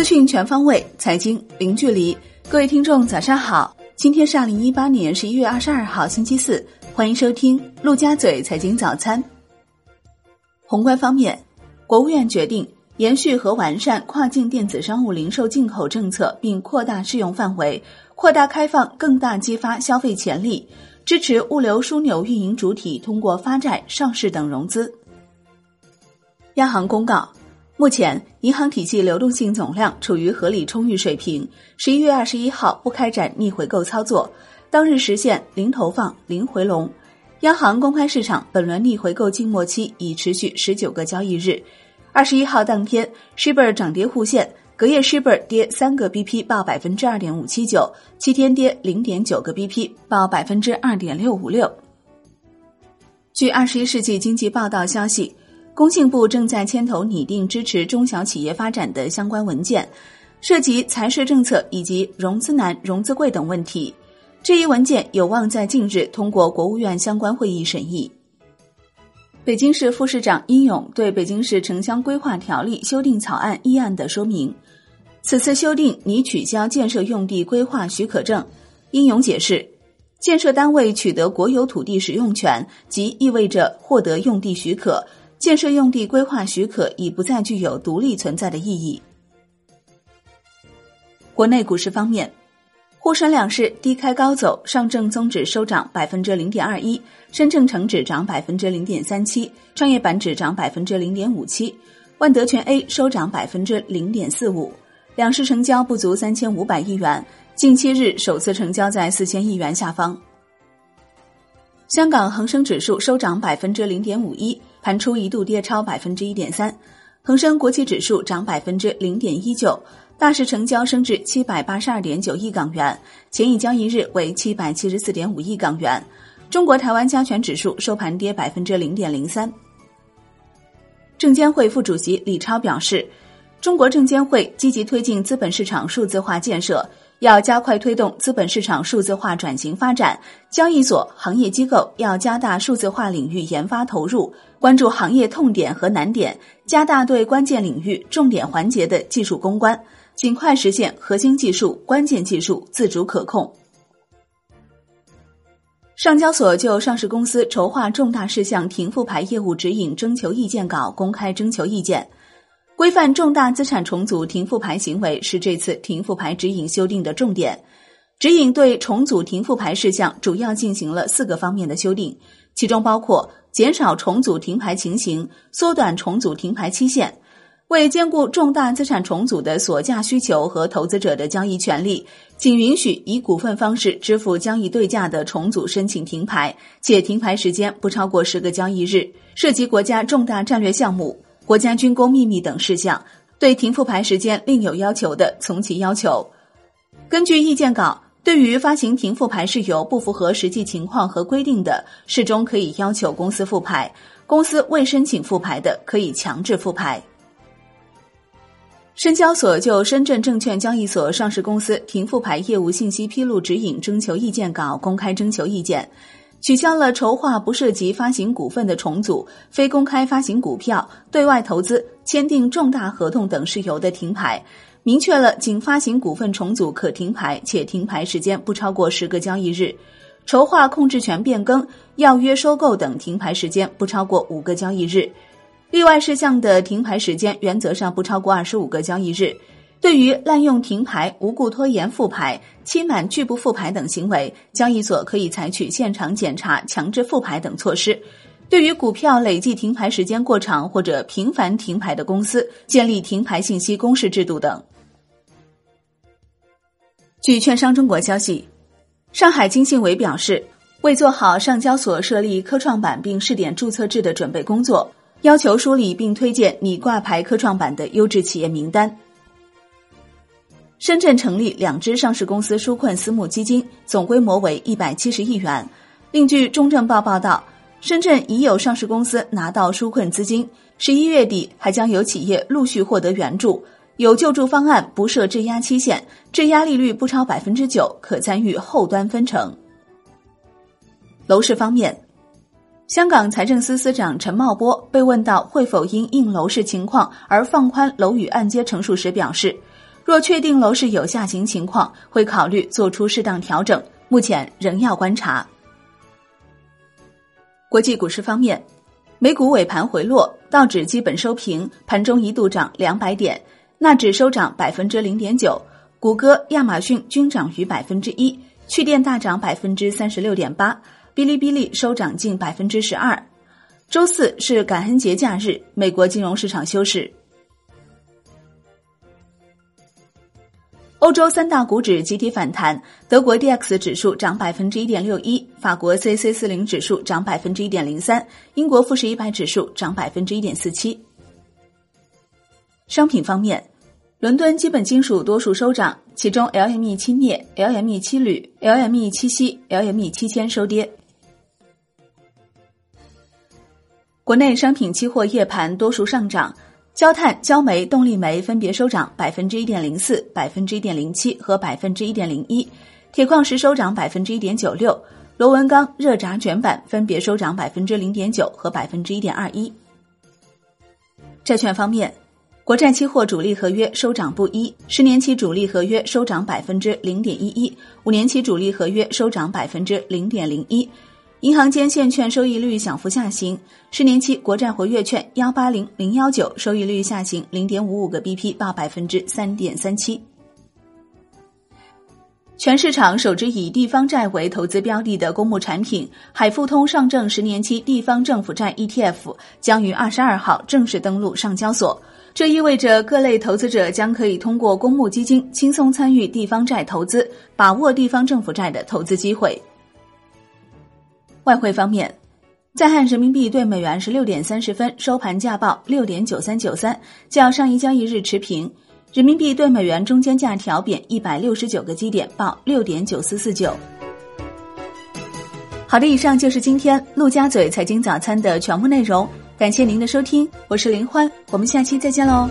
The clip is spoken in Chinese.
资讯全方位，财经零距离。各位听众，早上好！今天是二零一八年十一月二十二号，星期四。欢迎收听陆家嘴财经早餐。宏观方面，国务院决定延续和完善跨境电子商务零售进口政策，并扩大适用范围，扩大开放，更大激发消费潜力，支持物流枢纽运营主体通过发债、上市等融资。央行公告。目前，银行体系流动性总量处于合理充裕水平。十一月二十一号不开展逆回购操作，当日实现零投放、零回笼。央行公开市场本轮逆回购静默期已持续十九个交易日。二十一号当天，shibor 涨跌互现，隔夜 shibor 跌三个 BP 报百分之二点五七九，七天跌零点九个 BP 报百分之二点六五六。据二十一世纪经济报道消息。工信部正在牵头拟定支持中小企业发展的相关文件，涉及财税政策以及融资难、融资贵等问题。这一文件有望在近日通过国务院相关会议审议。北京市副市长殷勇对北京市城乡规划条例修订草案议案的说明：此次修订拟取消建设用地规划许可证。殷勇解释，建设单位取得国有土地使用权，即意味着获得用地许可。建设用地规划许可已不再具有独立存在的意义。国内股市方面，沪深两市低开高走，上证综指收涨百分之零点二一，深证成指涨百分之零点三七，创业板指涨百分之零点五七，万德全 A 收涨百分之零点四五。两市成交不足三千五百亿元，近七日首次成交在四千亿元下方。香港恒生指数收涨百分之零点五一，盘初一度跌超百分之一点三。恒生国企指数涨百分之零点一九，大市成交升至七百八十二点九亿港元，前一交易日为七百七十四点五亿港元。中国台湾加权指数收盘跌百分之零点零三。证监会副主席李超表示，中国证监会积极推进资本市场数字化建设。要加快推动资本市场数字化转型发展，交易所、行业机构要加大数字化领域研发投入，关注行业痛点和难点，加大对关键领域重点环节的技术攻关，尽快实现核心技术、关键技术自主可控。上交所就上市公司筹划重大事项停复牌业务指引征求意见稿公开征求意见。规范重大资产重组停复牌行为是这次停复牌指引修订的重点。指引对重组停复牌事项主要进行了四个方面的修订，其中包括减少重组停牌情形、缩短重组停牌期限。为兼顾重大资产重组的锁价需求和投资者的交易权利，仅允许以股份方式支付交易对价的重组申请停牌，且停牌时间不超过十个交易日。涉及国家重大战略项目。国家军工秘密等事项，对停复牌时间另有要求的，从其要求。根据意见稿，对于发行停复牌事由不符合实际情况和规定的，事中可以要求公司复牌；公司未申请复牌的，可以强制复牌。深交所就深圳证券交易所上市公司停复牌业务信息披露指引征求意见稿公开征求意见。取消了筹划不涉及发行股份的重组、非公开发行股票、对外投资、签订重大合同等事由的停牌，明确了仅发行股份重组可停牌，且停牌时间不超过十个交易日；筹划控制权变更、要约收购等停牌时间不超过五个交易日；例外事项的停牌时间原则上不超过二十五个交易日。对于滥用停牌、无故拖延复牌、期满拒不复牌等行为，交易所可以采取现场检查、强制复牌等措施。对于股票累计停牌时间过长或者频繁停牌的公司，建立停牌信息公示制度等。据券商中国消息，上海经信委表示，为做好上交所设立科创板并试点注册制的准备工作，要求梳理并推荐拟挂牌科创板的优质企业名单。深圳成立两支上市公司纾困私募基金，总规模为一百七十亿元。另据中证报报道，深圳已有上市公司拿到纾困资金，十一月底还将有企业陆续获得援助。有救助方案不设质押期限，质押利率不超百分之九，可参与后端分成。楼市方面，香港财政司司长陈茂波被问到会否因应楼市情况而放宽楼宇按揭成数时，表示。若确定楼市有下行情况，会考虑做出适当调整，目前仍要观察。国际股市方面，美股尾盘回落，道指基本收平，盘中一度涨两百点，纳指收涨百分之零点九，谷歌、亚马逊均涨逾百分之一，趣电大涨百分之三十六点八，哔哩哔哩收涨近百分之十二。周四是感恩节假日，美国金融市场休市。欧洲三大股指集体反弹，德国 D X 指数涨百分之一点六一，法国 C C 四零指数涨百分之一点零三，英国富时一百指数涨百分之一点四七。商品方面，伦敦基本金属多数收涨，其中 L M E 七镍、L M E 七铝、L M E 七锡、L M E 七铅收跌。国内商品期货夜盘多数上涨。焦炭、焦煤、动力煤分别收涨百分之一点零四、百分之一点零七和百分之一点零一，铁矿石收涨百分之一点九六，螺纹钢、热轧卷板分别收涨百分之零点九和百分之一点二一。债券方面，国债期货主力合约收涨不一，十年期主力合约收涨百分之零点一一，五年期主力合约收涨百分之零点零一。银行间现券收益率小幅下行，十年期国债活跃券幺八零零幺九收益率下行零点五五个 BP 到百分之三点三七。全市场首支以地方债为投资标的的公募产品海富通上证十年期地方政府债 ETF 将于二十二号正式登陆上交所，这意味着各类投资者将可以通过公募基金轻松参与地方债投资，把握地方政府债的投资机会。外汇方面，在岸人民币对美元十六点三十分收盘价报六点九三九三，较上一交易日持平。人民币对美元中间价调贬一百六十九个基点，报六点九四四九。好的，以上就是今天陆家嘴财经早餐的全部内容，感谢您的收听，我是林欢，我们下期再见喽。